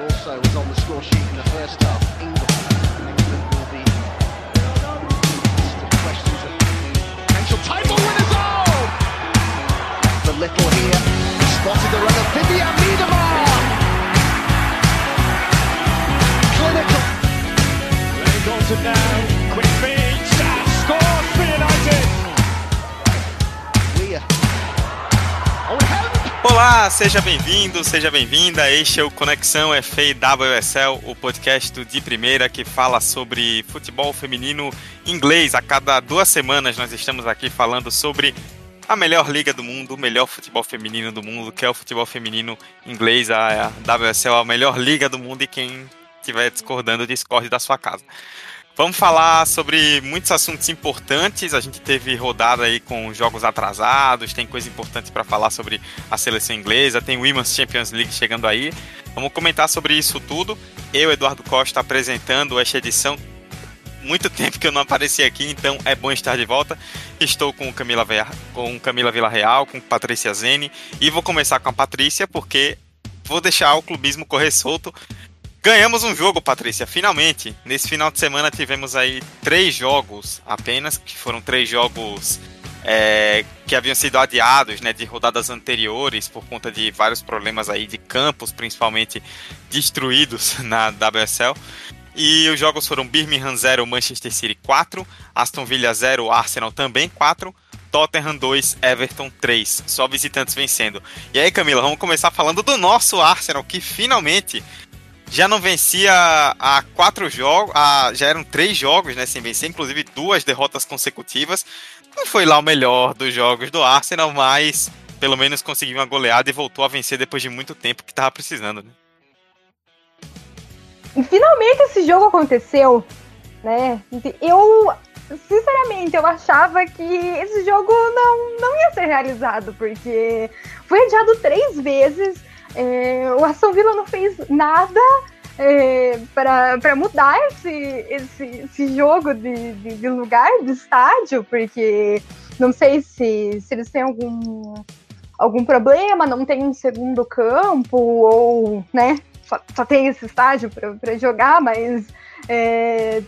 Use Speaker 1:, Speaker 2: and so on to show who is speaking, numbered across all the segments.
Speaker 1: Also was on the score sheet in the first half. England, England will be questions of potential title winners. Oh, the little here spotted the runner Vivian Miedemar. Clinical.
Speaker 2: Ray Dalton now, quick
Speaker 3: Olá, seja bem-vindo, seja bem-vinda. Este é o Conexão FA WSL, o podcast de primeira que fala sobre futebol feminino inglês. A cada duas semanas nós estamos aqui falando sobre a melhor liga do mundo, o melhor futebol feminino do mundo, que é o futebol feminino inglês. A WSL é a melhor liga do mundo e quem estiver discordando, discorde da sua casa. Vamos falar sobre muitos assuntos importantes. A gente teve rodada aí com jogos atrasados, tem coisa importante para falar sobre a seleção inglesa, tem Women's Champions League chegando aí. Vamos comentar sobre isso tudo. Eu, Eduardo Costa, apresentando esta edição. Muito tempo que eu não apareci aqui, então é bom estar de volta. Estou com Camila, com Camila Villarreal, com Patrícia Zene e vou começar com a Patrícia porque vou deixar o clubismo correr solto. Ganhamos um jogo, Patrícia, finalmente. Nesse final de semana tivemos aí três jogos apenas, que foram três jogos é, que haviam sido adiados, né, de rodadas anteriores por conta de vários problemas aí de campos, principalmente destruídos na WSL. E os jogos foram Birmingham 0, Manchester City 4, Aston Villa 0, Arsenal também 4, Tottenham 2, Everton 3. Só visitantes vencendo. E aí, Camila, vamos começar falando do nosso Arsenal, que finalmente já não vencia há quatro jogos, já eram três jogos, né, sem vencer, inclusive duas derrotas consecutivas. Não foi lá o melhor dos jogos do Arsenal, mas pelo menos conseguiu uma goleada e voltou a vencer depois de muito tempo que estava precisando, né?
Speaker 4: E finalmente esse jogo aconteceu, né? Eu, sinceramente, eu achava que esse jogo não, não ia ser realizado, porque foi adiado três vezes, é, o Aston Villa não fez nada é, para mudar esse, esse, esse jogo de, de, de lugar, de estádio, porque não sei se, se eles têm algum, algum problema, não tem um segundo campo, ou, né, só, só tem esse estágio para jogar, mas é,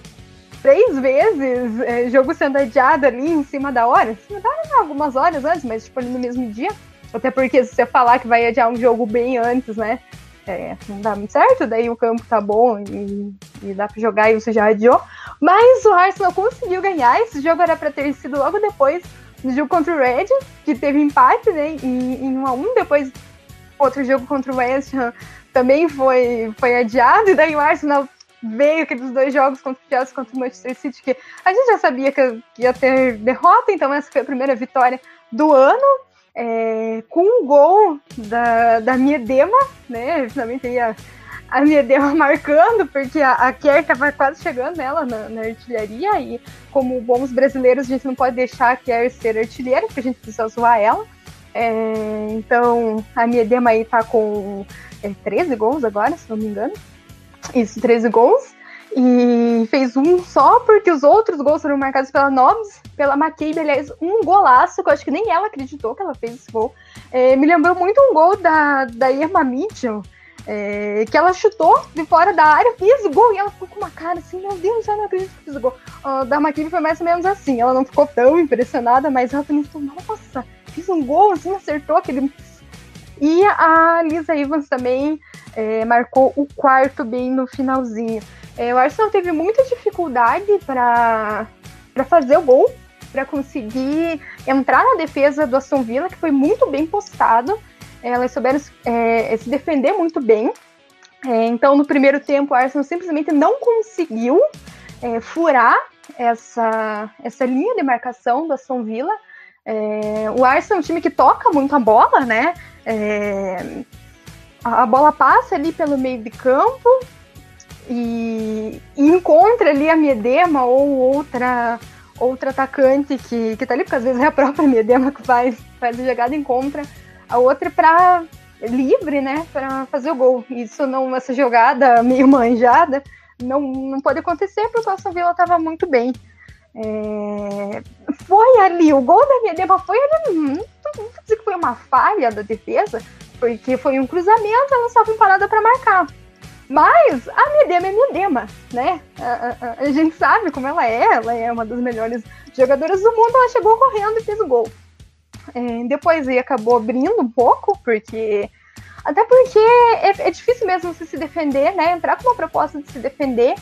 Speaker 4: três vezes é, jogo sendo adiado ali em cima da hora. Em cima da hora, algumas horas antes, mas tipo no mesmo dia. Até porque se você falar que vai adiar um jogo bem antes, né? é, não dá muito certo, daí o campo tá bom e, e dá pra jogar e você já adiou. Mas o Arsenal conseguiu ganhar. Esse jogo era pra ter sido logo depois do jogo contra o Red, que teve empate, né? Em, em 1 a 1 Depois, outro jogo contra o West Ham também foi, foi adiado, e daí o Arsenal veio aqueles dois jogos contra o Chelsea contra o Manchester City, que a gente já sabia que ia ter derrota, então essa foi a primeira vitória do ano, é, com um gol da, da Miedema, né, finalmente aí a, a Miedema marcando, porque a, a Kerr estava quase chegando nela na, na, artilharia, e como bons brasileiros a gente não pode deixar a Kerr ser artilheira, porque a gente precisa zoar ela, é, então a Miedema aí tá com é, 13 gols agora, se não me engano. Isso, 13 gols. E fez um só, porque os outros gols foram marcados pela Nobs, pela McCabe, aliás, um golaço, que eu acho que nem ela acreditou que ela fez esse gol. É, me lembrou muito um gol da, da Irma Mitchell, é, que ela chutou de fora da área, fez o gol, e ela ficou com uma cara assim, meu Deus, eu não acredito que fiz o gol. Uh, da McCabe foi mais ou menos assim, ela não ficou tão impressionada, mas ela também ficou, nossa, fiz um gol, assim, acertou aquele e a Lisa Evans também é, marcou o quarto bem no finalzinho. É, o Arsenal teve muita dificuldade para fazer o gol, para conseguir entrar na defesa do Aston Villa, que foi muito bem postado. É, elas souberam é, se defender muito bem. É, então, no primeiro tempo, o Arsenal simplesmente não conseguiu é, furar essa, essa linha de marcação do Aston Villa. É, o Arsenal é um time que toca muito a bola, né? É, a bola passa ali pelo meio de campo e, e encontra ali a Miedema ou outra outra atacante que, que tá ali, porque às vezes é a própria Miedema que faz, faz a jogada e encontra a outra para livre, né, para fazer o gol. Isso não, essa jogada meio manjada não, não pode acontecer porque o Aston Villa estava muito bem. É, foi ali, o gol da Miedema foi ali, não vou dizer que foi uma falha da defesa, porque foi um cruzamento, ela estava parada para marcar. Mas a Medema é Medema, né? A, a, a, gente sabe como ela é, ela é uma das melhores jogadoras do mundo, ela chegou correndo e fez o gol. É, depois ele acabou abrindo um pouco, porque. Até porque é, é, difícil mesmo você se defender, né? Entrar com uma proposta de se defender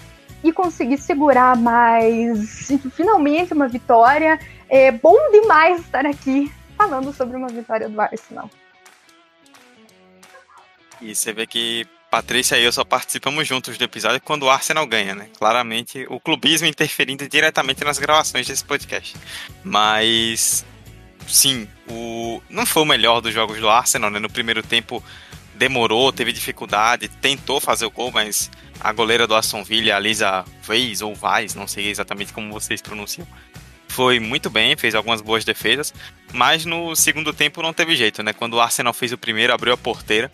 Speaker 4: e conseguir segurar mais. Finalmente uma vitória. É bom demais estar aqui falando sobre uma vitória do Arsenal.
Speaker 3: E você vê que Patrícia e eu só participamos juntos do episódio quando o Arsenal ganha, né? Claramente o clubismo interferindo diretamente nas gravações desse podcast. Mas sim, o não foi o melhor dos jogos do Arsenal, né? No primeiro tempo demorou, teve dificuldade, tentou fazer o gol, mas a goleira do Aston Villa, a Lisa Weiss ou Weiss, não sei exatamente como vocês pronunciam, foi muito bem, fez algumas boas defesas, mas no segundo tempo não teve jeito, né? Quando o Arsenal fez o primeiro, abriu a porteira.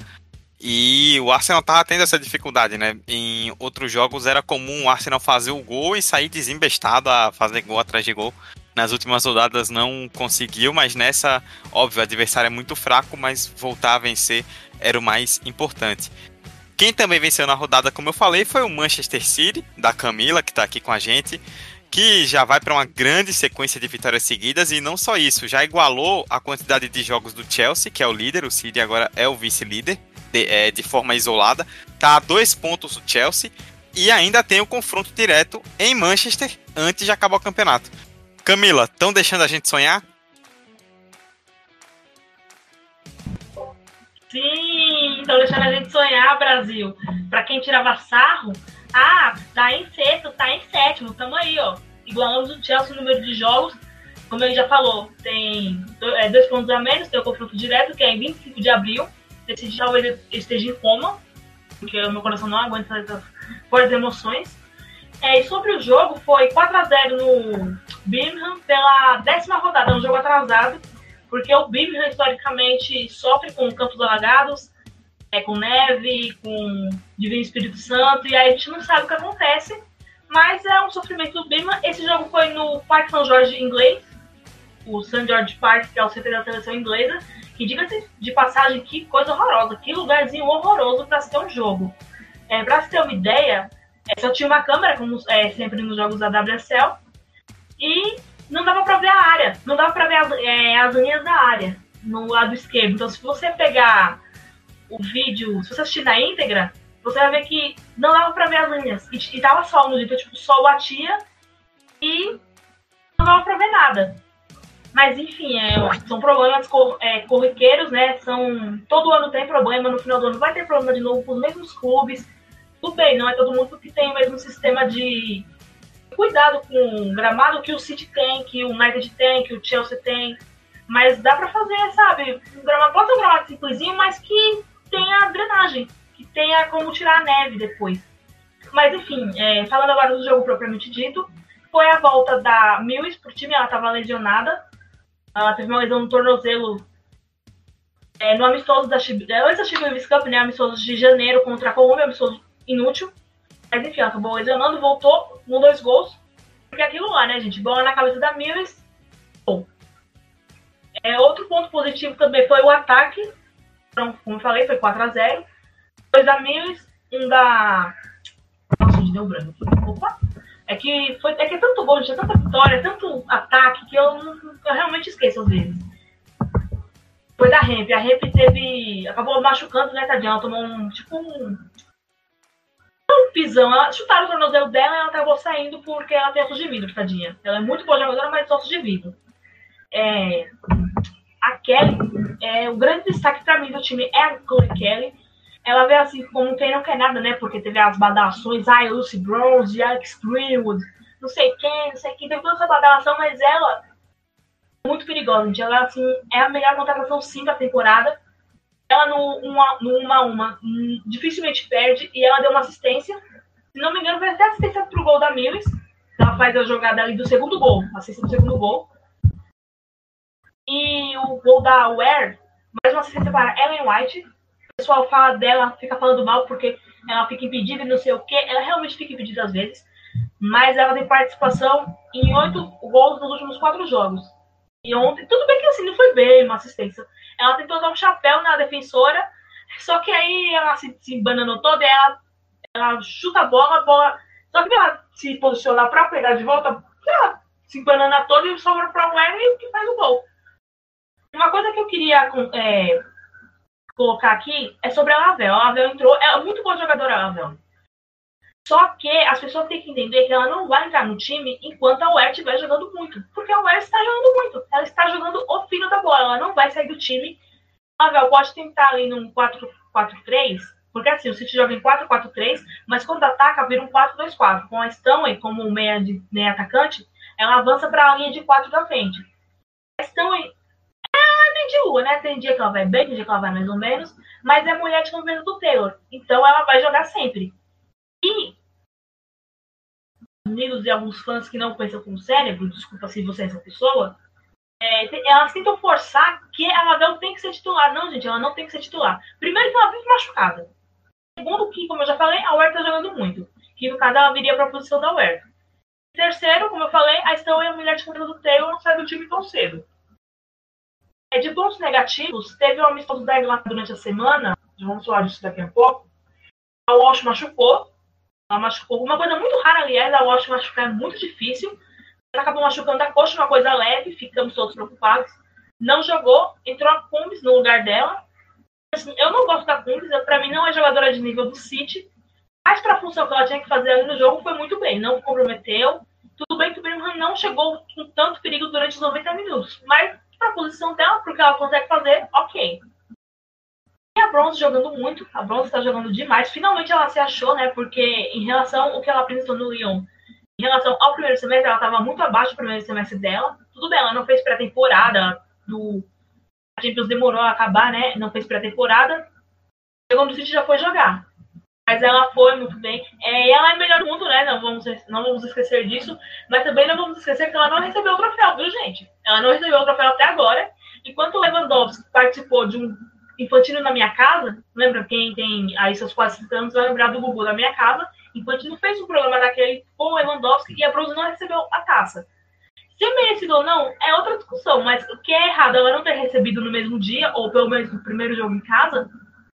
Speaker 3: E o Arsenal tava tendo essa dificuldade, né? Em outros jogos era comum o Arsenal fazer o gol e sair desembestado a fazer gol atrás de gol. Nas últimas rodadas não conseguiu, mas nessa, óbvio, o adversário é muito fraco, mas voltar a vencer era o mais importante. Quem também venceu na rodada, como eu falei, foi o Manchester City, da Camila, que está aqui com a gente, que já vai para uma grande sequência de vitórias seguidas, e não só isso, já igualou a quantidade de jogos do Chelsea, que é o líder, o City agora é o vice-líder, de, é, de forma isolada, está a dois pontos do Chelsea, e ainda tem o confronto direto em Manchester antes de acabar o campeonato. Camila, estão deixando a gente sonhar?
Speaker 5: Sim, estão deixando a gente sonhar, Brasil. Para quem tirava sarro, ah, tá em sexto, tá em sétimo, tamo aí, ó. Igualamos o Chelsea no número de jogos. Como ele já falou, tem é, dois pontos a menos, tem o confronto direto, que é em 25 de abril. Esse talvez esteja em coma, porque o meu coração não aguenta essas fortes emoções. É, e sobre o jogo, foi 4 a 0 no Birmingham pela décima rodada, um jogo atrasado porque o Birmingham historicamente sofre com campos alagados, é, com neve, com Divino Espírito Santo, e aí a gente não sabe o que acontece, mas é um sofrimento do Birmingham. Esse jogo foi no Parque São Jorge inglês, o St. George Park, que é o centro da seleção inglesa, que diga-se de passagem, que coisa horrorosa, que lugarzinho horroroso para se ter um jogo. É, para se ter uma ideia, é, só tinha uma câmera, como é, sempre nos jogos da WSL, e não dava para ver a área, não dava para ver as, é, as linhas da área no lado esquerdo. Então, se você pegar o vídeo, se você assistir na íntegra, você vai ver que não dava para ver as linhas. E, e tava sol no dia, então, tipo, o sol batia e não dava para ver nada. Mas, enfim, é, são problemas cor, é, corriqueiros, né? São, todo ano tem problema, no final do ano vai ter problema de novo com os mesmos clubes. Tudo bem, não é todo mundo que tem o mesmo sistema de cuidado com o gramado que o City tem, que o United tem, que o Chelsea tem. Mas dá para fazer, sabe? Um gramado, pode ser um gramado simplesinho, mas que tenha drenagem, que tenha como tirar a neve depois. Mas enfim, é, falando agora do jogo propriamente dito, foi a volta da Mills pro time, ela estava lesionada. Ela teve uma lesão no tornozelo é, no amistoso da Chib... É, antes da Chibis Cup, né? Amistoso de janeiro contra a Colômbia, amistoso inútil. Mas enfim, ela acabou lesionando, voltou, com dois gols. Porque aquilo lá, né, gente? Bola na cabeça da Mills. Bom. É, outro ponto positivo também foi o ataque. Então, como eu falei, foi 4x0. Dois da Mills, um da. Nossa, deu branco. É que, foi, é que é tanto gol, é tanta vitória, tanto ataque que eu, eu realmente esqueço às vezes. Foi da Ramp. A Ramp teve. Acabou machucando, né, tadinha? Tomou um. Tipo um um pisão. Ela chutaram o tornozelo dela e ela acabou saindo porque ela tem ossos de vidro, tadinha. Ela é muito boa jogadora, mas ossos de vidro. É, a Kelly, é, o grande destaque para mim do time é a Chloe Kelly. Ela veio assim como quem não quer nada, né? Porque teve as badalações, ai, ah, Lucy Bronze, Alex Greenwood, não sei quem, não sei quem, teve toda essa badalação, mas ela é muito perigosa, gente. Ela assim, é a melhor contratação sim da temporada ela no 1 a, no uma, uma hum, dificilmente perde e ela deu uma assistência. Se não me engano, foi até assistência pro gol da Mills. Ela faz a jogada ali do segundo gol, assistência do segundo gol. E o gol da Ware, mais uma assistência para Ellen White. Pessoal fala dela, fica falando mal porque ela fica impedida e não sei o que. Ela realmente fica impedida às vezes. Mas ela tem participação em oito gols nos últimos quatro jogos. E ontem, tudo bem que assim, não foi bem uma assistência. Ela tentou dar um chapéu na defensora, só que aí ela se, se toda ela ela chuta a bola, a bola. Só que ela se posicionar para pegar de volta, ela se empanana toda e sobra para o Wesley que faz o gol. Uma coisa que eu queria é, colocar aqui é sobre a Lavel. A Lavel entrou, é muito boa jogadora a Lavel. Só que as pessoas têm que entender que ela não vai entrar no time enquanto a Ware estiver jogando muito. Porque a Ware está jogando muito. Ela está jogando o fino da bola. Ela não vai sair do time. A Lavel pode tentar ali num 4-4-3. Porque assim, o City joga em 4-4-3, mas quando ataca, vira um 4-2-4. Com a Stanley como meia, de, meia atacante, ela avança para a linha de 4 da frente. A Stanley ela lua, né? Tem dia que ela vai bem, tem dia que ela vai mais ou menos, mas é mulher de convívio do Taylor. Então ela vai jogar sempre. E amigos e alguns fãs que não pensam com o cérebro, desculpa se você é essa pessoa, é, elas tentam forçar que a Lavelle tem que ser titular. Não, gente, ela não tem que ser titular. Primeiro que ela vive machucada. Segundo que, como eu já falei, a Ware tá jogando muito. Que no caso ela viria para a posição da Ware. Terceiro, como eu falei, a Stone é a mulher de controle do Taylor não sai do time tão cedo. É, de pontos negativos, teve um amistoso da Inglaterra durante a semana, vamos falar disso daqui a pouco. A Walsh machucou. Ela machucou. Uma coisa muito rara, aliás, a Walsh machucar é muito difícil. Ela acabou machucando a coxa, uma coisa leve, ficamos todos preocupados. Não jogou, entrou a Cumbis no lugar dela. Assim, eu não gosto da Cumbis, para mim não é jogadora de nível do City. Mas para a função que ela tinha que fazer ali no jogo, foi muito bem. Não comprometeu. Tudo bem que o Birmingham não chegou com tanto perigo durante os 90 minutos. Mas para a posição dela, porque ela consegue fazer, ok. E a Bronze jogando muito, a Bronze está jogando demais. Finalmente ela se achou, né? Porque em relação ao que ela apresentou no Lyon, em relação ao primeiro semestre, ela estava muito abaixo do primeiro semestre dela. Tudo bem, ela não fez pré-temporada, do a Champions demorou a acabar, né? Não fez pré-temporada. Chegou no City já foi jogar. Mas ela foi muito bem. É, ela é melhor do mundo, né? Não vamos, não vamos esquecer disso. Mas também não vamos esquecer que ela não recebeu o troféu, viu, gente? Ela não recebeu o troféu até agora. Enquanto o Lewandowski participou de um Infantino na minha casa, lembra quem tem aí seus quase 50 anos vai lembrar do Gugu da minha casa. Infantino fez um programa daquele com o Lewandowski e a Bronze não recebeu a taça. Se é merecido ou não, é outra discussão, mas o que é errado ela não ter recebido no mesmo dia, ou pelo menos no primeiro jogo em casa,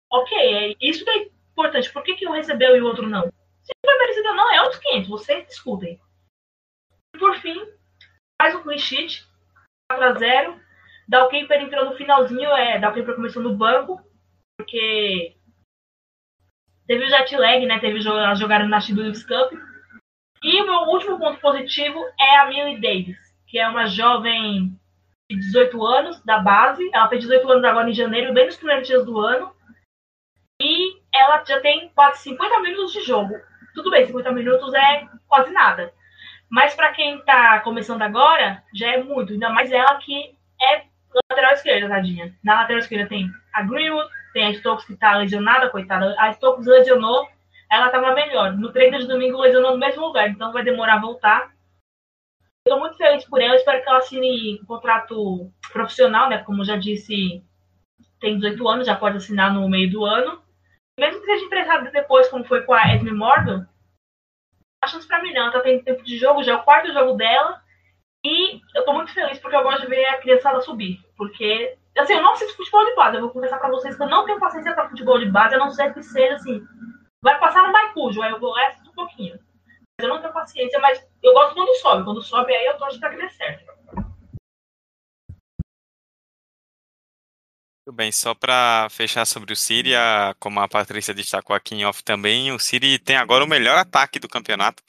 Speaker 5: ok, é isso é importante. Por que, que um recebeu e o outro não? Se foi merecido ou não, é outros 500, vocês discutem. E por fim, faz um clean sheet, 4x0. Dalkeeper entrou no finalzinho, é, Dalkeeper começou no banco, porque teve o jet lag, né? Teve a jogada na Chibulips Cup. E o meu último ponto positivo é a Millie Davis, que é uma jovem de 18 anos, da base. Ela fez 18 anos agora em janeiro, bem nos primeiros dias do ano. E ela já tem quase 50 minutos de jogo. Tudo bem, 50 minutos é quase nada. Mas para quem está começando agora, já é muito. Ainda mais ela que é lateral esquerda, tadinha. Na lateral esquerda tem a Greenwood, tem a Stokes que está lesionada, coitada. A Stokes lesionou, ela estava melhor. No treino de domingo lesionou no mesmo lugar, então vai demorar a voltar. Estou muito feliz por ela, espero que ela assine um contrato profissional, né? Como já disse, tem 18 anos, já pode assinar no meio do ano. Mesmo que seja emprestada depois, como foi com a Esme Morgan, a chance pra mim não. Ela tá tendo tempo de jogo, já é o quarto jogo dela. E eu tô muito feliz porque eu gosto de ver a criançada subir. Porque, assim, eu não assisto futebol de base. Eu vou confessar pra vocês que eu não tenho paciência pra futebol de base, a não ser que seja assim. Vai passar no Maicujo, aí eu vou lá um pouquinho. Mas eu não tenho paciência, mas eu gosto quando sobe. Quando sobe, aí eu torço pra que dê certo.
Speaker 3: Tudo bem, só para fechar sobre o City, como a Patrícia destacou aqui em off também, o City tem agora o melhor ataque do campeonato.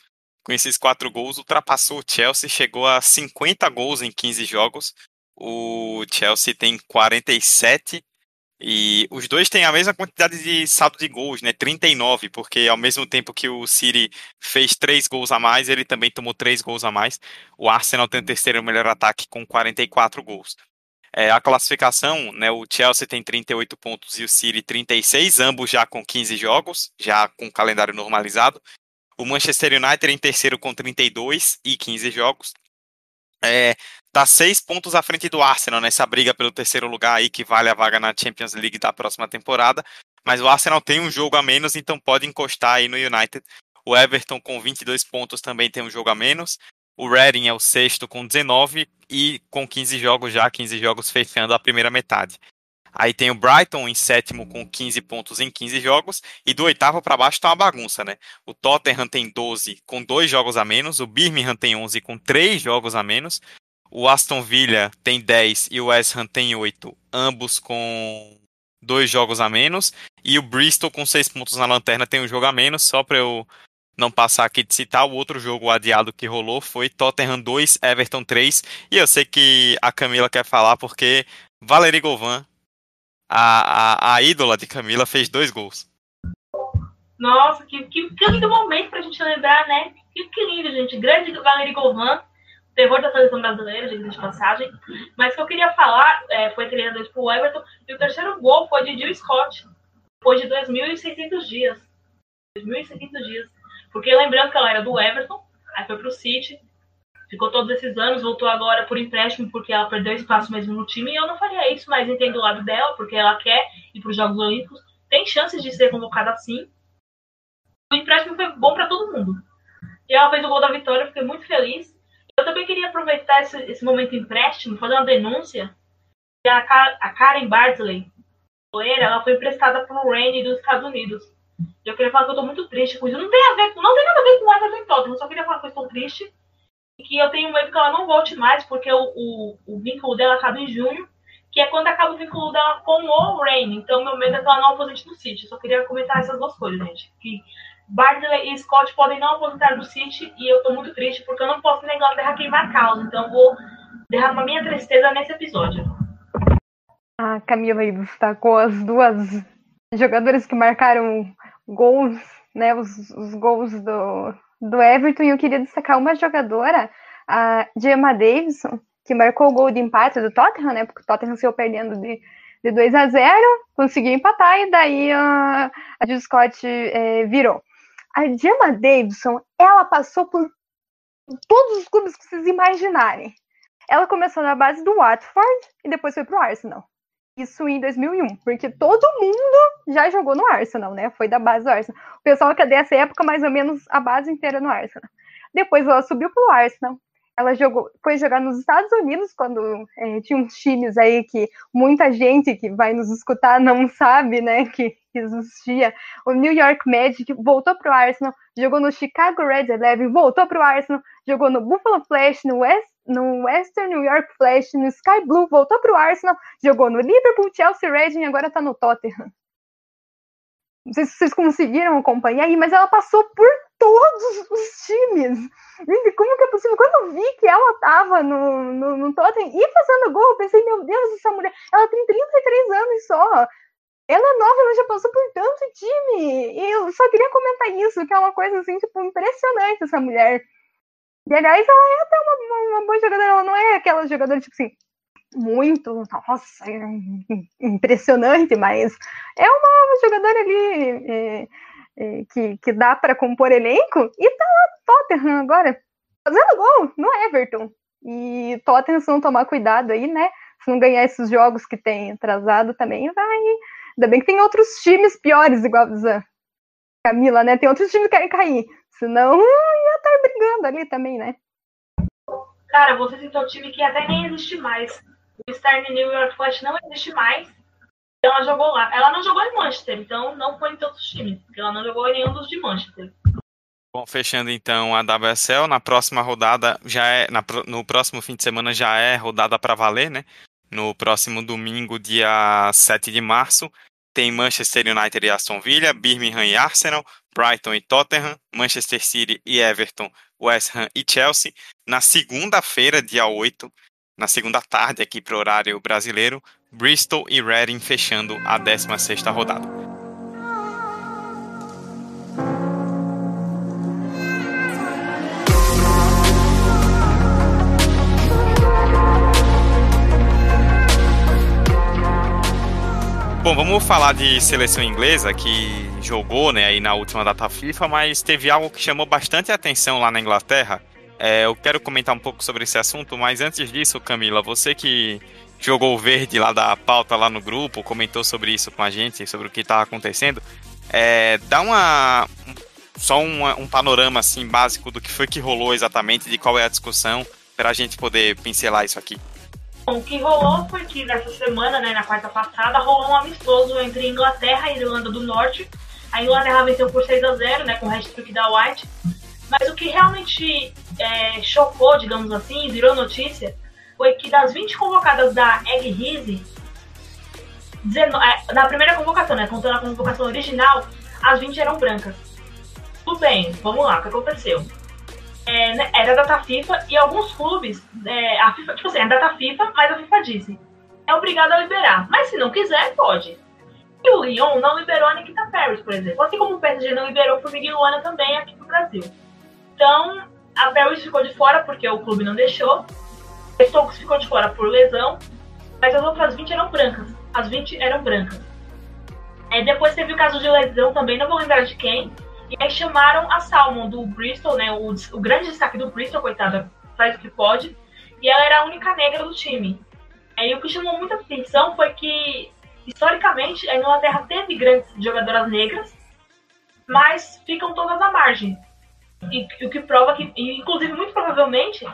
Speaker 3: Com esses quatro gols, ultrapassou o Chelsea, chegou a 50 gols em 15 jogos. O Chelsea tem 47 e os dois têm a mesma quantidade de saldo de gols, né? 39, porque ao mesmo tempo que o City fez três gols a mais, ele também tomou três gols a mais. O Arsenal tem o terceiro melhor ataque com 44 gols. É, a classificação, né, o Chelsea tem 38 pontos e o City 36, ambos já com 15 jogos, já com calendário normalizado. O Manchester United em terceiro com 32 e 15 jogos. É, tá seis pontos à frente do Arsenal nessa briga pelo terceiro lugar aí que vale a vaga na Champions League da próxima temporada. Mas o Arsenal tem um jogo a menos, então pode encostar aí no United. O Everton com 22 pontos também tem um jogo a menos. O Reading é o sexto com 19 e com 15 jogos já, 15 jogos fechando a primeira metade. Aí tem o Brighton em sétimo com 15 pontos em 15 jogos. E do oitavo para baixo tá uma bagunça, né? O Tottenham tem 12 com dois jogos a menos. O Birmingham tem 11 com três jogos a menos. O Aston Villa tem 10 e o West Ham tem 8, ambos com dois jogos a menos. E o Bristol com seis pontos na lanterna tem um jogo a menos. Só para eu não passar aqui de citar, o outro jogo adiado que rolou foi Tottenham 2, Everton 3. E eu sei que a Camila quer falar porque Valerie Govan a, a, a ídola de Camila fez dois gols.
Speaker 5: Nossa, que, que, que lindo momento pra gente lembrar, né? Que, que lindo, gente. Grande Valerie Govan, terror da seleção brasileira, de passagem. Mas que eu queria falar é, foi treinador pro Everton, e o terceiro gol foi de Jill Scott, depois de 2.600 dias. 2.600 dias. Porque lembrando que ela era do Everton, aí foi pro City, ficou todos esses anos, voltou agora por empréstimo porque ela perdeu espaço mesmo no time. E eu não faria isso, mas entendo o lado dela, porque ela quer ir para os Jogos Olímpicos. Tem chances de ser convocada assim. O empréstimo foi bom para todo mundo. E ela fez o gol da vitória, fiquei muito feliz. Eu também queria aproveitar esse, esse momento empréstimo, fazer uma denúncia. A, a Karen Bartley, ela foi emprestada para o Rainy dos Estados Unidos. Eu queria falar que eu estou muito triste com isso. Não tem, a ver, não tem nada a ver com Everton Tottenham, eu só queria falar que eu estou triste que eu tenho medo que ela não volte mais, porque o, o, o, vínculo dela acaba em junho, que é quando acaba o vínculo dela com o Rain. Então, meu medo é que ela não aposente no City. Só queria comentar essas duas coisas, gente. Que Bardley e Scott podem não aposentar do City e eu tô muito triste porque eu não posso na Inglaterra queimar causa. Então, eu vou derramar minha tristeza nesse episódio.
Speaker 4: A Camila aí destacou as duas jogadoras que marcaram gols, né? Os, os gols do, do Everton e eu queria destacar uma jogadora, a Gemma Davidson, que marcou o gol de empate do Tottenham, né? Porque o Tottenham saiu perdendo de, de 2 a 0, conseguiu empatar e daí a, a Jill Scott é, virou. A Gemma Davidson, ela passou por todos os clubes que vocês imaginarem. Ela começou na base do Watford e depois foi pro Arsenal. Isso em 2001, porque todo mundo já jogou no Arsenal, né? Foi da base do Arsenal. O pessoal que é dessa época, mais ou menos a base inteira no Arsenal. Depois ela subiu pro Arsenal. Ela jogou, foi jogar nos Estados Unidos quando é, tinha uns times aí que muita gente que vai nos escutar não sabe, né, que existia. O New York Magic voltou pro Arsenal, jogou no Chicago Red Eleven, voltou pro Arsenal, jogou no Buffalo Flash, no West no Western New York Flash, no Sky Blue, voltou para o Arsenal, jogou no Liverpool, Chelsea, Reading e agora está no Tottenham. Não sei se vocês conseguiram acompanhar aí, mas ela passou por todos os times. Como que é possível? Quando eu vi que ela estava no, no, no Tottenham e fazendo gol, eu pensei, meu Deus, essa mulher, ela tem 33 anos só. Ela é nova, ela já passou por tanto time. E eu só queria comentar isso, que é uma coisa assim, tipo, impressionante essa mulher. E aliás, ela é até uma, uma, uma boa jogadora, ela não é aquela jogadora, tipo assim, muito, nossa, impressionante, mas é uma jogadora ali é, é, que, que dá para compor elenco e tá lá Tottenham agora, fazendo gol no Everton. E Tottenham, se não tomar cuidado aí, né? Se não ganhar esses jogos que tem atrasado também, vai. Ainda bem que tem outros times piores, igual a Camila, né? Tem outros times que querem cair. Senão brigando ali também, né?
Speaker 5: Cara, você citou um time que até nem existe mais. O Stern New York Flash não existe mais. Então ela jogou lá. Ela não jogou em Manchester, então não foi em todos os times. Porque ela não jogou em nenhum dos de Manchester.
Speaker 3: Bom, fechando então a WSL, na próxima rodada já é. Na, no próximo fim de semana já é rodada para valer, né? No próximo domingo, dia 7 de março, tem Manchester United e Aston Villa, Birmingham e Arsenal, Brighton e Tottenham, Manchester City e Everton, West Ham e Chelsea. Na segunda-feira, dia 8, na segunda tarde aqui para o horário brasileiro, Bristol e Reading fechando a 16ª rodada. Bom, vamos falar de seleção inglesa que jogou né, aí na última data FIFA, mas teve algo que chamou bastante atenção lá na Inglaterra. É, eu quero comentar um pouco sobre esse assunto, mas antes disso, Camila, você que jogou o verde lá da pauta lá no grupo, comentou sobre isso com a gente, sobre o que estava acontecendo, é, dá uma só um, um panorama assim básico do que foi que rolou exatamente, de qual é a discussão, para a gente poder pincelar isso aqui.
Speaker 5: O que rolou foi que nessa semana, né, na quarta passada, rolou um amistoso entre Inglaterra e Irlanda do Norte. A Inglaterra venceu por 6 a 0 né, com o hat-trick da White. Mas o que realmente é, chocou, digamos assim, virou notícia, foi que das 20 convocadas da Egg Rizzi, é, na primeira convocação, né, contando a convocação original, as 20 eram brancas. Tudo bem, vamos lá, o que aconteceu? É, né, era data FIFA e alguns clubes, é, a FIFA, tipo assim, é data FIFA, mas a FIFA disse, é obrigado a liberar. Mas se não quiser, pode. E o Lyon não liberou a Nikita Paris, por exemplo. Assim como o PSG não liberou o Formiguinho Luana também aqui no Brasil. Então, a Paris ficou de fora porque o clube não deixou. Stokes ficou de fora por lesão. Mas as outras 20 eram brancas. As 20 eram brancas. É, depois teve o caso de lesão também, não vou lembrar de quem. E aí chamaram a Salmon do Bristol, né? O, o grande destaque do Bristol, coitada, faz o que pode. E ela era a única negra do time. E o que chamou muita atenção foi que, historicamente, a Inglaterra teve grandes jogadoras negras, mas ficam todas à margem. E, o que prova que, inclusive, muito provavelmente,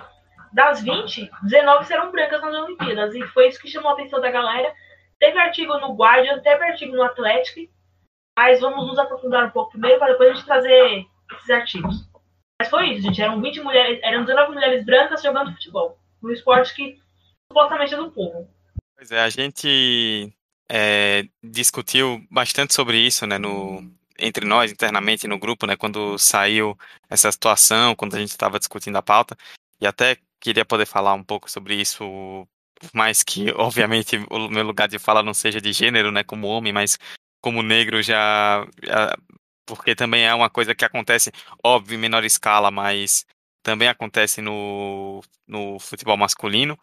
Speaker 5: das 20, 19 serão brancas nas Olimpíadas. E foi isso que chamou a atenção da galera. Teve artigo no Guardian, teve artigo no Athletic, mas vamos nos aprofundar um pouco primeiro para depois a gente trazer esses artigos. Mas foi isso, gente. Eram 20 mulheres, eram 19 mulheres brancas jogando futebol. Um esporte que supostamente é do povo.
Speaker 3: Pois é, a gente é, discutiu bastante sobre isso, né, no, entre nós internamente no grupo, né, quando saiu essa situação, quando a gente estava discutindo a pauta, e até queria poder falar um pouco sobre isso, por mais que, obviamente, o meu lugar de fala não seja de gênero, né, como homem, mas como negro já, já, porque também é uma coisa que acontece, óbvio, em menor escala, mas também acontece no, no futebol masculino.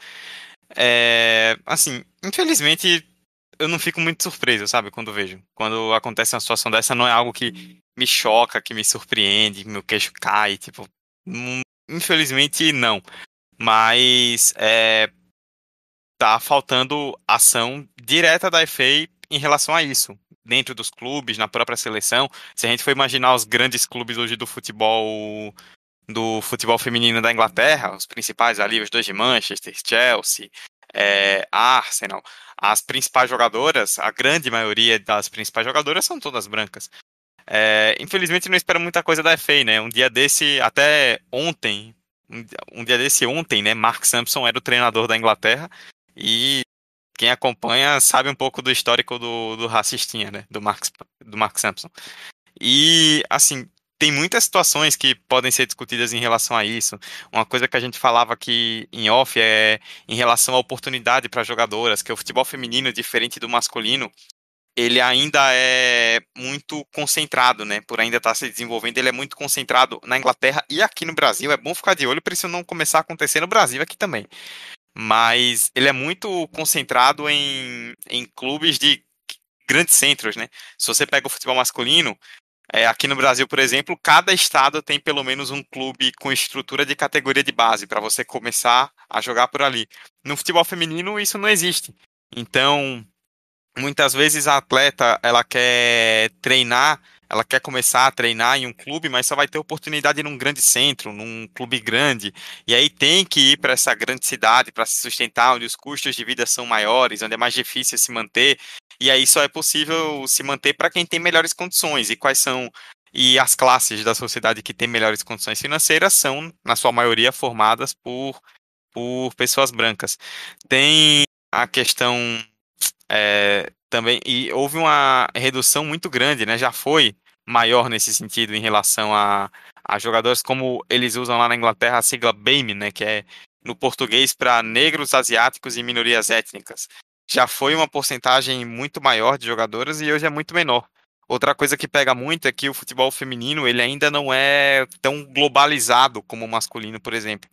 Speaker 3: É, assim, infelizmente, eu não fico muito surpreso, sabe, quando vejo. Quando acontece uma situação dessa, não é algo que me choca, que me surpreende, que meu queixo cai, tipo, hum, infelizmente não. Mas é, tá faltando ação direta da FA em relação a isso dentro dos clubes, na própria seleção. Se a gente for imaginar os grandes clubes hoje do futebol do futebol feminino da Inglaterra, os principais ali, os dois de Manchester, Chelsea, é, Arsenal, as principais jogadoras, a grande maioria das principais jogadoras são todas brancas. É, infelizmente não espero muita coisa da FA, né? Um dia desse, até ontem, um dia desse ontem, né? Mark Sampson era o treinador da Inglaterra e quem acompanha sabe um pouco do histórico do, do racistinha, né? Do Mark, do Mark Sampson. E, assim, tem muitas situações que podem ser discutidas em relação a isso. Uma coisa que a gente falava aqui em off é em relação à oportunidade para jogadoras, que o futebol feminino, diferente do masculino, ele ainda é muito concentrado, né? Por ainda estar tá se desenvolvendo, ele é muito concentrado na Inglaterra e aqui no Brasil. É bom ficar de olho para isso não começar a acontecer no Brasil aqui também mas ele é muito concentrado em, em clubes de grandes centros, né? Se você pega o futebol masculino, é, aqui no Brasil, por exemplo, cada estado tem pelo menos um clube com estrutura de categoria de base para você começar a jogar por ali. No futebol feminino isso não existe. Então, muitas vezes a atleta ela quer treinar ela quer começar a treinar em um clube, mas só vai ter oportunidade num grande centro, num clube grande. E aí tem que ir para essa grande cidade para se sustentar, onde os custos de vida são maiores, onde é mais difícil se manter. E aí só é possível se manter para quem tem melhores condições. E quais são e as classes da sociedade que têm melhores condições financeiras são, na sua maioria, formadas por, por pessoas brancas. Tem a questão é, também e houve uma redução muito grande, né? Já foi maior nesse sentido em relação a, a jogadores como eles usam lá na Inglaterra a sigla BAME, né? Que é no português para negros, asiáticos e minorias étnicas. Já foi uma porcentagem muito maior de jogadoras e hoje é muito menor. Outra coisa que pega muito é que o futebol feminino ele ainda não é tão globalizado como o masculino, por exemplo.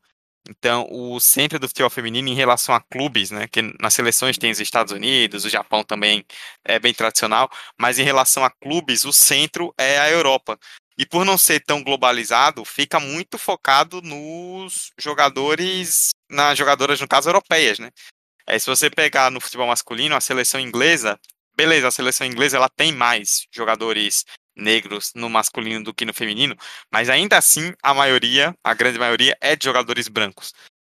Speaker 3: Então, o centro do futebol feminino em relação a clubes, né, que nas seleções tem os Estados Unidos, o Japão também é bem tradicional, mas em relação a clubes, o centro é a Europa. E por não ser tão globalizado, fica muito focado nos jogadores, nas jogadoras, no caso, europeias, né? É, se você pegar no futebol masculino, a seleção inglesa, beleza, a seleção inglesa ela tem mais jogadores negros no masculino do que no feminino, mas ainda assim a maioria, a grande maioria, é de jogadores brancos.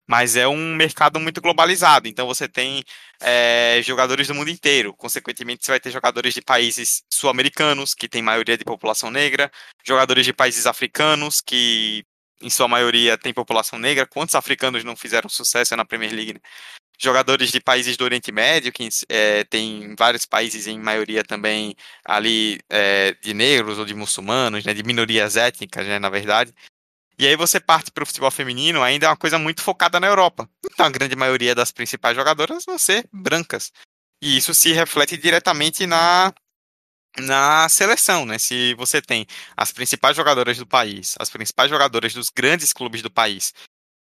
Speaker 3: mas é um mercado muito globalizado. Então você tem é, jogadores do mundo inteiro. Consequentemente, você vai ter jogadores de países sul-americanos, que tem maioria de população negra, jogadores de países africanos, que em sua maioria tem população negra. Quantos africanos não fizeram sucesso na Premier League? Né? Jogadores de países do Oriente Médio, que é, tem vários países, em maioria também ali é, de negros ou de muçulmanos, né, de minorias étnicas, né, na verdade. E aí você parte para o futebol feminino, ainda é uma coisa muito focada na Europa. Então a grande maioria das principais jogadoras vão ser brancas. E isso se reflete diretamente na, na seleção, né? Se você tem as principais jogadoras do país, as principais jogadoras dos grandes clubes do país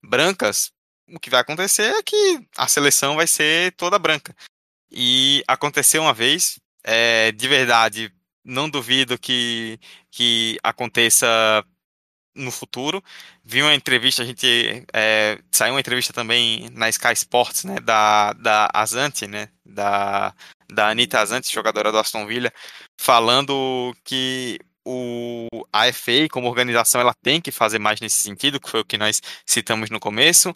Speaker 3: brancas, o que vai acontecer é que a seleção vai ser toda branca. E aconteceu uma vez, é, de verdade, não duvido que, que aconteça no futuro. Vi uma entrevista, a gente é, saiu uma entrevista também na Sky Sports, né, da, da Azante, né, da, da Anitta Azante, jogadora do Aston Villa, falando que o a FA, como organização, ela tem que fazer mais nesse sentido, que foi o que nós citamos no começo,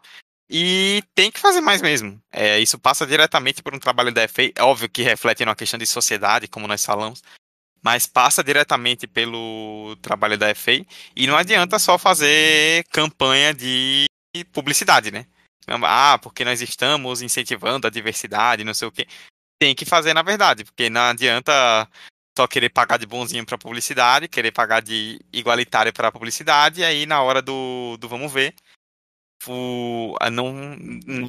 Speaker 3: e tem que fazer mais mesmo. É, isso passa diretamente por um trabalho da FA, é óbvio que reflete numa questão de sociedade, como nós falamos, mas passa diretamente pelo trabalho da FA e não adianta só fazer campanha de publicidade, né? Ah, porque nós estamos incentivando a diversidade, não sei o quê. Tem que fazer na verdade, porque não adianta só querer pagar de bonzinho para publicidade, querer pagar de igualitário para publicidade, e aí na hora do, do vamos ver, o, não,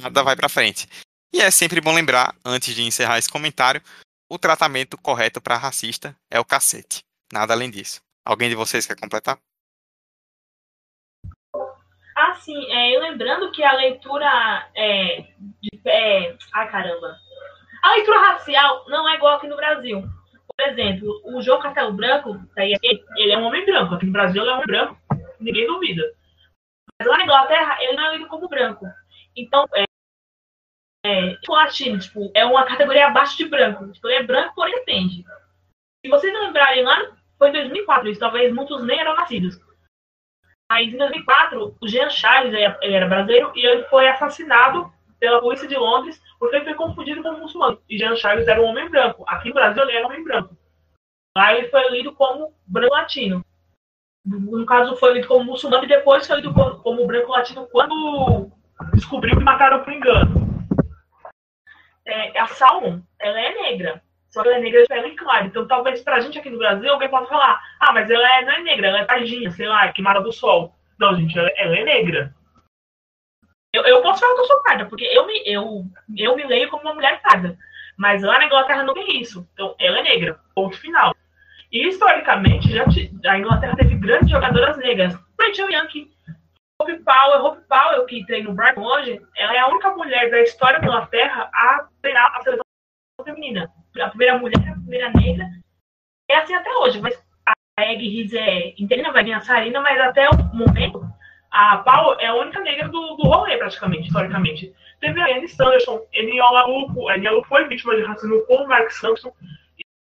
Speaker 3: nada vai para frente. E é sempre bom lembrar, antes de encerrar esse comentário, o tratamento correto para racista é o cacete. Nada além disso. Alguém de vocês quer completar?
Speaker 5: Ah, sim. É, lembrando que a leitura é, de, é, Ai, caramba. A leitura racial não é igual aqui no Brasil. Por exemplo, o João Castelo Branco, ele é um homem branco. Aqui no Brasil ele é um homem branco, ninguém duvida. Mas lá na Inglaterra, ele não é lido como branco. Então, é, é, tipo latino, tipo, é uma categoria abaixo de branco. Tipo, ele é branco, porém entende. Se vocês lembrarem lá, foi em 2004, isso talvez muitos nem eram nascidos. Mas em 2004, o Jean Charles, ele era brasileiro, e ele foi assassinado pela polícia de Londres porque ele foi confundido com um muçulmano. E Jean Charles era um homem branco. Aqui no Brasil, ele era um homem branco. Lá ele foi lido como branco latino. No caso, foi lido como muçulmano e depois foi lido como branco latino quando descobriu que mataram por engano é, a Salmon, ela é negra. Só que ela é negra de pele clara. Então, talvez pra gente aqui no Brasil, alguém possa falar: ah, mas ela é, não é negra, ela é tardinha, sei lá, é queimada do sol. Não, gente, ela, ela é negra. Eu, eu posso falar que eu sou parda, porque eu me, eu, eu me leio como uma mulher parda. Mas lá na Inglaterra não tem isso. Então, ela é negra. Ponto final. E historicamente, já a Inglaterra teve grandes jogadoras negras. Rachel Yankee, Hope Powell, Hope Powell, que treina no Brighton hoje, ela é a única mulher da história da Inglaterra a treinar a seleção feminina. A primeira mulher, a primeira negra. É assim até hoje, mas a Egg Riz é interina, vai vir a Sarina, mas até o momento, a Powell é a única negra do, do rolê, praticamente, historicamente. Teve a Anne Sanderson, Eniola Lupo, a Eniola foi vítima de racismo o Mark Sampson,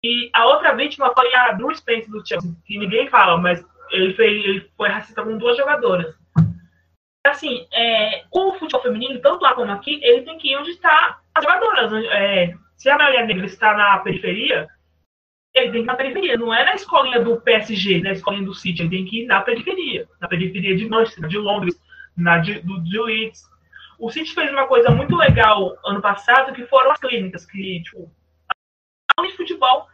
Speaker 5: e a outra vítima foi a Bruce Spence do Chelsea, que ninguém fala, mas ele foi, ele foi racista com duas jogadoras assim, é, o futebol feminino, tanto lá como aqui, ele tem que ir onde está as jogadoras. É, se a maioria negra está na periferia, ele tem que ir na periferia. Não é na escolinha do PSG, na escolinha do City. Ele tem que ir na periferia. Na periferia de Manchester, de Londres, na de, do, de Leeds. O City fez uma coisa muito legal ano passado, que foram as clínicas, que, tipo, de futebol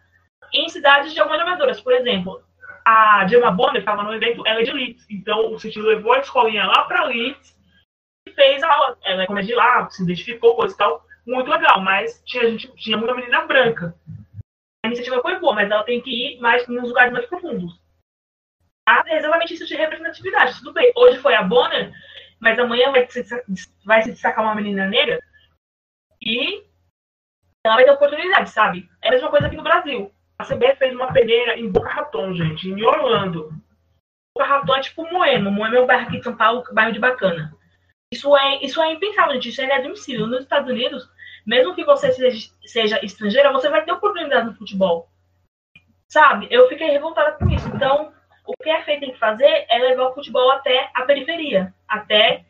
Speaker 5: em cidades de algumas jogadoras. Por exemplo, a Gemma Bonner estava no evento, ela é de Leeds. Então, o City levou a escolinha lá para Leeds e fez a aula. Ela é como é de lá, se identificou, coisa e tal. Muito legal, mas tinha, gente, tinha muita menina branca. A iniciativa foi boa, mas ela tem que ir mais nos lugares mais profundos. Ah, é exatamente isso de representatividade. Tudo bem, hoje foi a Bonner, mas amanhã vai se, vai se destacar uma menina negra e ela vai ter oportunidade, sabe? É a mesma coisa aqui no Brasil. A CBF fez uma peneira em Boca Raton, gente, em Orlando. Boca Raton é tipo Moema. Moema é um bairro aqui de São Paulo, bairro de bacana. Isso é, isso é impensável, gente. Isso é inadmissível. Nos Estados Unidos, mesmo que você seja, seja estrangeira, você vai ter oportunidade no futebol. Sabe? Eu fiquei revoltada com isso. Então, o que a FEI tem que fazer é levar o futebol até a periferia, até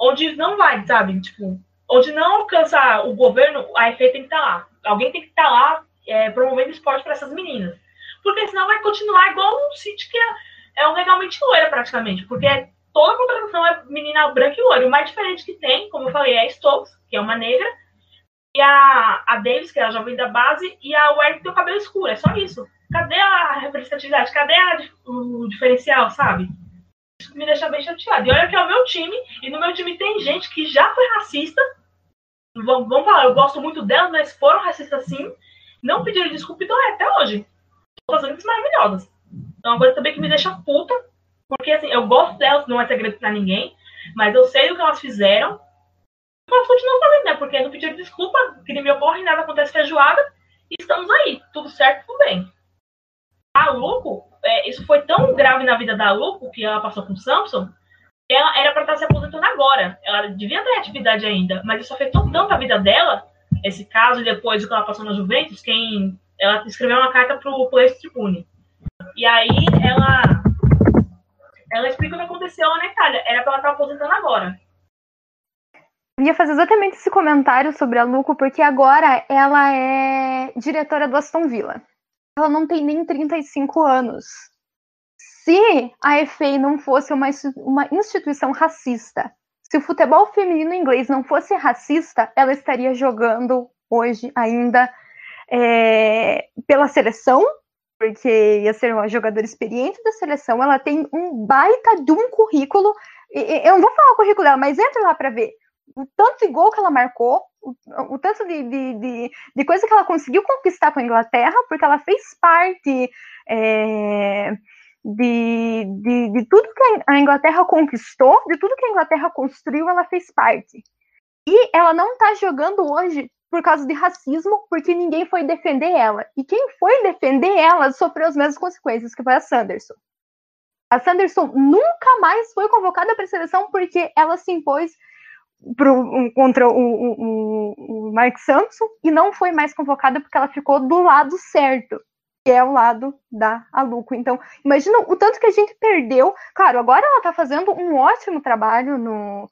Speaker 5: onde não vai, sabe? Tipo, onde não alcança o governo, a FA tem que estar tá lá. Alguém tem que estar tá lá é, promovendo esporte para essas meninas. Porque senão vai continuar igual um City que é, é um legalmente loira praticamente. Porque toda a contratação é menina branca e loira. O mais diferente que tem, como eu falei, é a Stokes, que é uma negra, e a, a Davis, que é a jovem da base, e a Ware, que tem o cabelo escuro. É só isso. Cadê a representatividade? Cadê a, o diferencial, sabe? Isso me deixa bem chateado. E olha que é o meu time, e no meu time tem gente que já foi racista. Vamos, vamos falar, eu gosto muito delas, mas foram racistas sim. Não pediram desculpa e estão é, até hoje. Fazendo maravilhosas. Então, uma coisa também que me deixa puta, porque assim, eu gosto delas, não é segredo pra ninguém, mas eu sei o que elas fizeram mas continua fazendo, né? Porque não pediram desculpa, crime ocorre, nada acontece feijoada, e estamos aí, tudo certo, tudo bem. A Luco, é, isso foi tão grave na vida da Luco, que ela passou com o Samson, ela era para estar se aposentando agora. Ela devia ter atividade ainda, mas isso afetou tanto a vida dela, esse caso, e depois o que ela passou na Juventus, quem ela escreveu uma carta para o Police Tribune. E aí ela ela explica o que aconteceu lá na Itália. Era para ela estar aposentando agora.
Speaker 4: Eu ia fazer exatamente esse comentário sobre a Luco, porque agora ela é diretora do Aston Villa. Ela não tem nem 35 anos. Se a FA não fosse uma, uma instituição racista, se o futebol feminino inglês não fosse racista, ela estaria jogando hoje ainda é, pela seleção, porque ia ser uma jogadora experiente da seleção. Ela tem um baita de um currículo. Eu não vou falar o currículo dela, mas entra lá para ver o tanto de gol que ela marcou, o, o tanto de, de, de, de, coisa que ela conseguiu conquistar com a Inglaterra, porque ela fez parte é, de, de, de tudo que a Inglaterra conquistou, de tudo que a Inglaterra construiu, ela fez parte. E ela não está jogando hoje por causa de racismo, porque ninguém foi defender ela. E quem foi defender ela sofreu as mesmas consequências, que foi a Sanderson. A Sanderson nunca mais foi convocada para a seleção porque ela se impôs pro, contra o, o, o Mark Sampson e não foi mais convocada porque ela ficou do lado certo, que é o lado da Aluco. Então, imagina o tanto que a gente perdeu. Claro, agora ela está fazendo um ótimo trabalho no,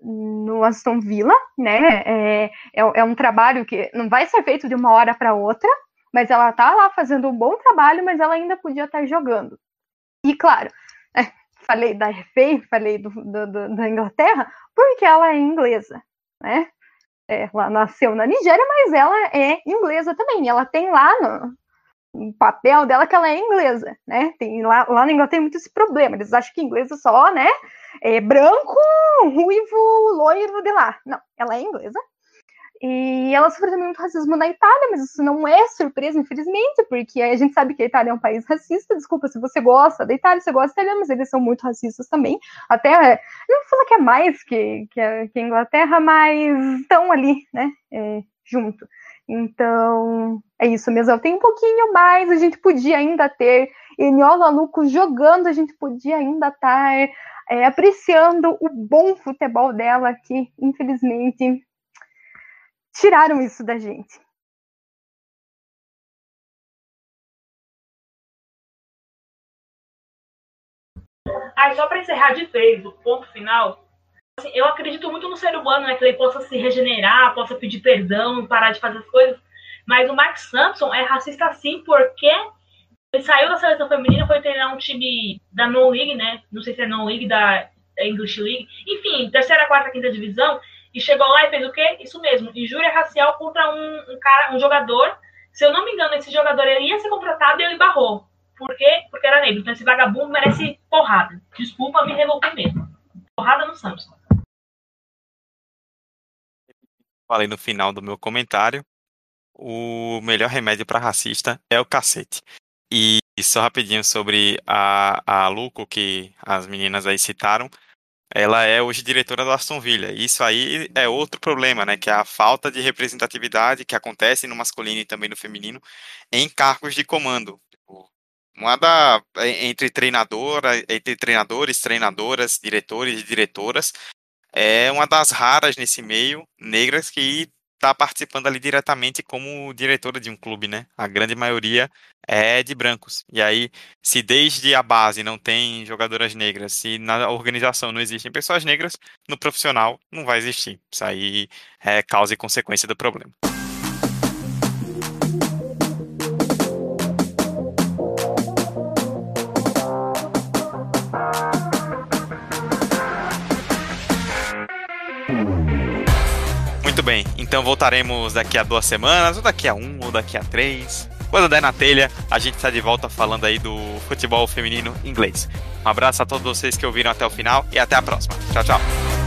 Speaker 4: no Aston Villa, né? É, é, é, um trabalho que não vai ser feito de uma hora para outra, mas ela está lá fazendo um bom trabalho, mas ela ainda podia estar tá jogando. E claro, é, falei da FA, falei do, do, do, da Inglaterra, porque ela é inglesa, né? É, ela nasceu na Nigéria, mas ela é inglesa também. Ela tem lá no, no papel dela que ela é inglesa, né? Tem lá, lá na Inglaterra tem muito esse problema. Eles acham que inglês é só, né? É branco, ruivo, loiro de lá. Não, ela é inglesa. E ela sofreu também muito racismo na Itália, mas isso não é surpresa, infelizmente, porque a gente sabe que a Itália é um país racista. Desculpa se você gosta da Itália, você gosta Itália, mas eles são muito racistas também. Até, não vou falar que é mais que, que, a, que a Inglaterra, mas estão ali, né, é, junto. Então, é isso mesmo. Tem um pouquinho mais, a gente podia ainda ter Eniola Luco jogando, a gente podia ainda estar é, apreciando o bom futebol dela, que infelizmente tiraram isso da gente.
Speaker 5: Aí, só para encerrar de vez o ponto final, assim, eu acredito muito no ser humano, né, que ele possa se regenerar, possa pedir perdão, parar de fazer as coisas, mas o Mark Sampson é racista sim, porque ele saiu da seleção feminina, foi treinar um time da No League, né, não sei se é No League, da English League, enfim, terceira, quarta, quinta divisão, e chegou lá e fez o quê? Isso mesmo, injúria racial contra um, um cara, um jogador. Se eu não me engano, esse jogador ele ia ser contratado e ele barrou. Por quê? Porque era negro. Então esse vagabundo merece porrada. Desculpa, me revoltei mesmo. Porrada no Samson.
Speaker 3: Falei no final do meu comentário. O melhor remédio para racista é o cacete. E só rapidinho sobre a, a Luco, que as meninas aí citaram ela é hoje diretora do Aston Villa. Isso aí é outro problema, né? Que é a falta de representatividade que acontece no masculino e também no feminino em cargos de comando. Tipo, uma da, entre treinadora, entre treinadores, treinadoras, diretores e diretoras, é uma das raras nesse meio negras que tá participando ali diretamente como diretora de um clube, né? A grande maioria é de brancos. E aí, se desde a base não tem jogadoras negras, se na organização não existem pessoas negras, no profissional não vai existir. Isso aí é causa e consequência do problema. Então voltaremos daqui a duas semanas, ou daqui a um, ou daqui a três. Quando der na telha, a gente está de volta falando aí do futebol feminino inglês. Um abraço a todos vocês que ouviram até o final e até a próxima. Tchau, tchau.